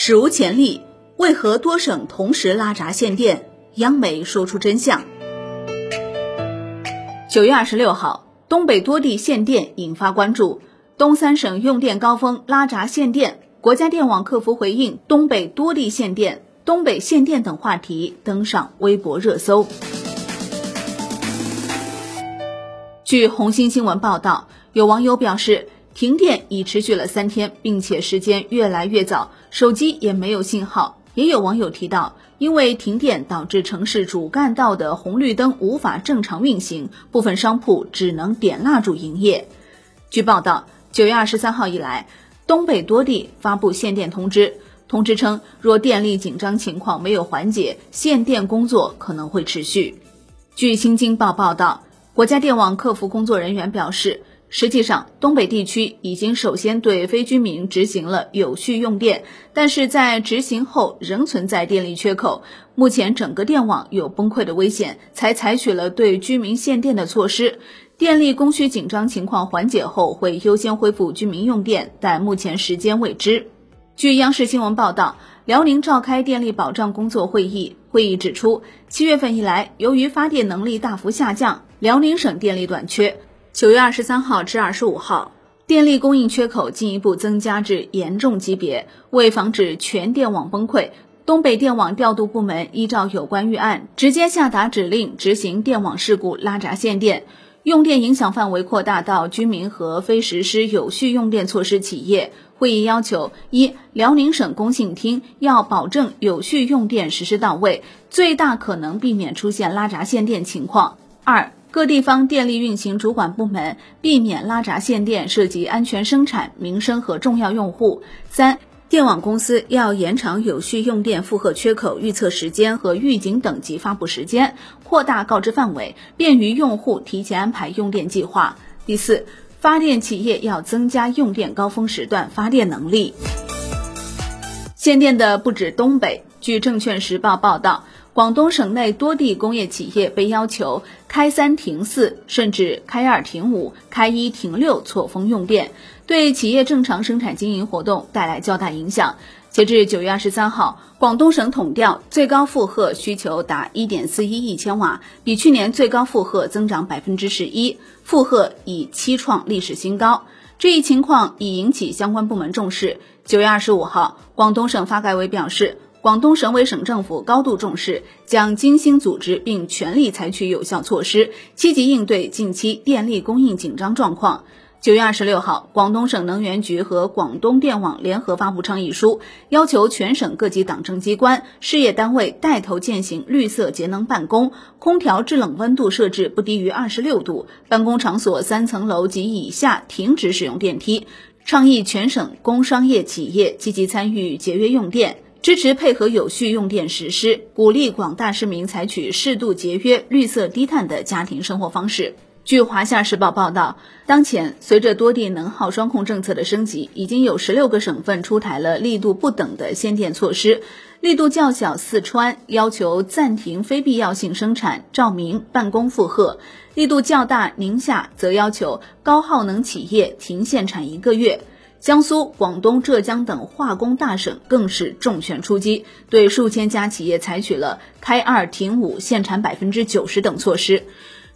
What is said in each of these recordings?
史无前例，为何多省同时拉闸限电？央媒说出真相。九月二十六号，东北多地限电引发关注，东三省用电高峰拉闸限电，国家电网客服回应东北多地限电、东北限电等话题登上微博热搜。据红星新闻报道，有网友表示。停电已持续了三天，并且时间越来越早，手机也没有信号。也有网友提到，因为停电导致城市主干道的红绿灯无法正常运行，部分商铺只能点蜡烛营业。据报道，九月二十三号以来，东北多地发布限电通知，通知称，若电力紧张情况没有缓解，限电工作可能会持续。据新京报报道，国家电网客服工作人员表示。实际上，东北地区已经首先对非居民执行了有序用电，但是在执行后仍存在电力缺口，目前整个电网有崩溃的危险，才采取了对居民限电的措施。电力供需紧张情况缓解后，会优先恢复居民用电，但目前时间未知。据央视新闻报道，辽宁召开电力保障工作会议，会议指出，七月份以来，由于发电能力大幅下降，辽宁省电力短缺。九月二十三号至二十五号，电力供应缺口进一步增加至严重级别。为防止全电网崩溃，东北电网调度部门依照有关预案，直接下达指令，执行电网事故拉闸限电，用电影响范围扩大到居民和非实施有序用电措施企业。会议要求：一、辽宁省工信厅要保证有序用电实施到位，最大可能避免出现拉闸限电情况；二、各地方电力运行主管部门避免拉闸限电涉及安全生产、民生和重要用户。三、电网公司要延长有序用电负荷缺口预测时间和预警等级发布时间，扩大告知范围，便于用户提前安排用电计划。第四，发电企业要增加用电高峰时段发电能力。限电的不止东北，据证券时报报道。广东省内多地工业企业被要求开三停四，甚至开二停五、开一停六错峰用电，对企业正常生产经营活动带来较大影响。截至九月二十三号，广东省统调最高负荷需求达一点四一亿千瓦，比去年最高负荷增长百分之十一，负荷已七创历史新高。这一情况已引起相关部门重视。九月二十五号，广东省发改委表示。广东省委省政府高度重视，将精心组织并全力采取有效措施，积极应对近期电力供应紧张状况。九月二十六号，广东省能源局和广东电网联合发布倡议书，要求全省各级党政机关、事业单位带头践行绿色节能办公，空调制冷温度设置不低于二十六度，办公场所三层楼及以下停止使用电梯。倡议全省工商业企业积极参与节约用电。支持配合有序用电实施，鼓励广大市民采取适度节约、绿色低碳的家庭生活方式。据华夏时报报道，当前随着多地能耗双控政策的升级，已经有十六个省份出台了力度不等的限电措施。力度较小，四川要求暂停非必要性生产、照明、办公负荷；力度较大，宁夏则要求高耗能企业停限产一个月。江苏、广东、浙江等化工大省更是重拳出击，对数千家企业采取了开二停五、限产百分之九十等措施。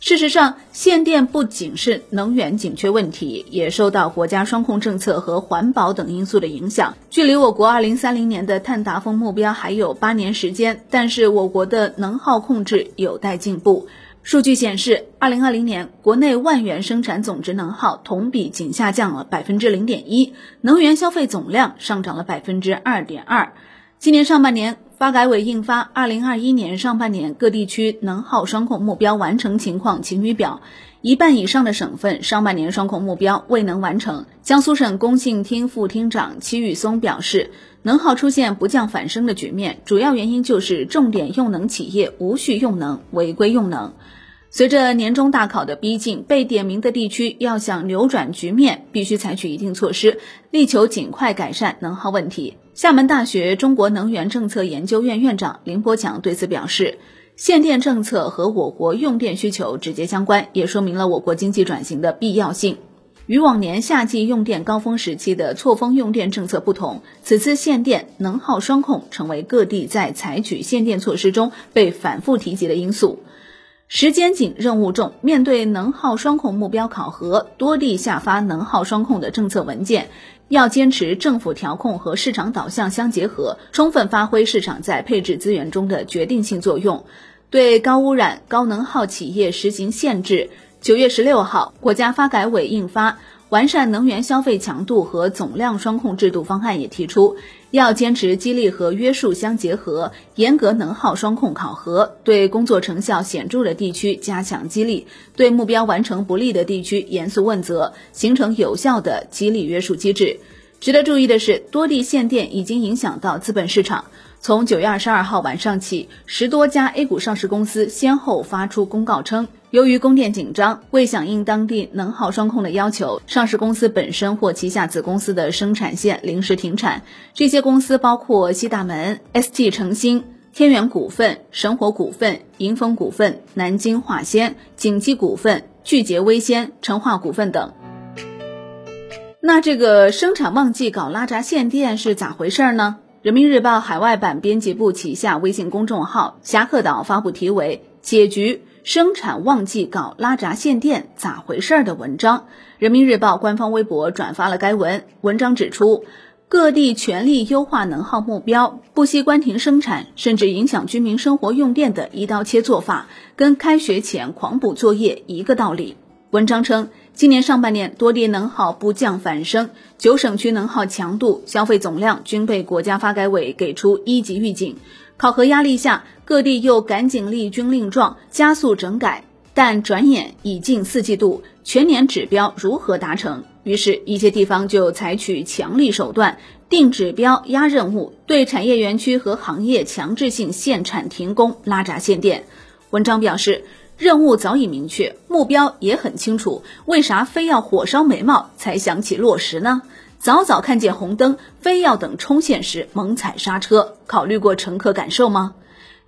事实上，限电不仅是能源紧缺问题，也受到国家双控政策和环保等因素的影响。距离我国二零三零年的碳达峰目标还有八年时间，但是我国的能耗控制有待进步。数据显示，二零二零年国内万元生产总值能耗同比仅下降了百分之零点一，能源消费总量上涨了百分之二点二。今年上半年，发改委印发《二零二一年上半年各地区能耗双控目标完成情况晴雨表》，一半以上的省份上半年双控目标未能完成。江苏省工信厅副厅长戚玉松表示，能耗出现不降反升的局面，主要原因就是重点用能企业无序用能、违规用能。随着年终大考的逼近，被点名的地区要想扭转局面，必须采取一定措施，力求尽快改善能耗问题。厦门大学中国能源政策研究院院长林伯强对此表示，限电政策和我国用电需求直接相关，也说明了我国经济转型的必要性。与往年夏季用电高峰时期的错峰用电政策不同，此次限电能耗双控成为各地在采取限电措施中被反复提及的因素。时间紧，任务重，面对能耗双控目标考核，多地下发能耗双控的政策文件，要坚持政府调控和市场导向相结合，充分发挥市场在配置资源中的决定性作用，对高污染、高能耗企业实行限制。九月十六号，国家发改委印发《完善能源消费强度和总量双控制度方案》，也提出要坚持激励和约束相结合，严格能耗双控考核，对工作成效显著的地区加强激励，对目标完成不利的地区严肃问责，形成有效的激励约束机制。值得注意的是，多地限电已经影响到资本市场。从九月二十二号晚上起，十多家 A 股上市公司先后发出公告称。由于供电紧张，为响应当地能耗双控的要求，上市公司本身或旗下子公司的生产线临时停产。这些公司包括西大门、ST 成新、天元股份、神火股份、银丰股份、南京化纤、景基股份、聚杰微纤、成化股份等。那这个生产旺季搞拉闸限电是咋回事呢？人民日报海外版编辑部旗下微信公众号“侠客岛”发布题为“解局”。生产旺季搞拉闸限电咋回事儿的文章，人民日报官方微博转发了该文。文章指出，各地全力优化能耗目标，不惜关停生产，甚至影响居民生活用电的一刀切做法，跟开学前狂补作业一个道理。文章称，今年上半年多地能耗不降反升，九省区能耗强度、消费总量均被国家发改委给出一级预警。考核压力下，各地又赶紧立军令状，加速整改。但转眼已近四季度，全年指标如何达成？于是，一些地方就采取强力手段，定指标、压任务，对产业园区和行业强制性限产停工、拉闸限电。文章表示，任务早已明确，目标也很清楚，为啥非要火烧眉毛才想起落实呢？早早看见红灯，非要等冲线时猛踩刹车，考虑过乘客感受吗？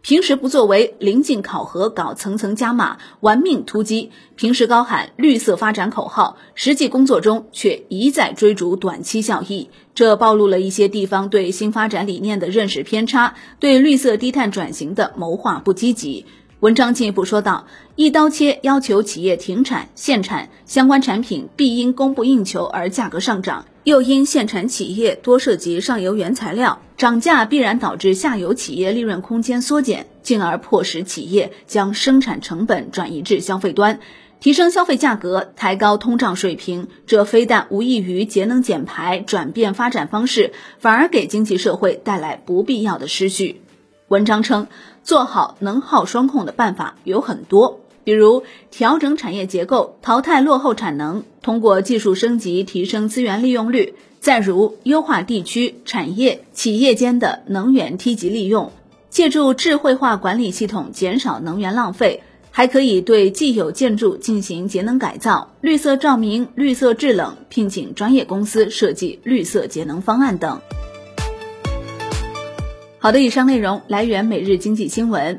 平时不作为，临近考核搞层层加码，玩命突击；平时高喊绿色发展口号，实际工作中却一再追逐短期效益，这暴露了一些地方对新发展理念的认识偏差，对绿色低碳转型的谋划不积极。文章进一步说道：“一刀切要求企业停产限产，相关产品必因供不应求而价格上涨，又因限产企业多涉及上游原材料，涨价必然导致下游企业利润空间缩减，进而迫使企业将生产成本转移至消费端，提升消费价格，抬高通胀水平。这非但无异于节能减排、转变发展方式，反而给经济社会带来不必要的失序。”文章称。做好能耗双控的办法有很多，比如调整产业结构，淘汰落后产能，通过技术升级提升资源利用率；再如优化地区、产业、企业间的能源梯级利用，借助智慧化管理系统减少能源浪费，还可以对既有建筑进行节能改造、绿色照明、绿色制冷，聘请专业公司设计绿色节能方案等。好的，以上内容来源每日经济新闻，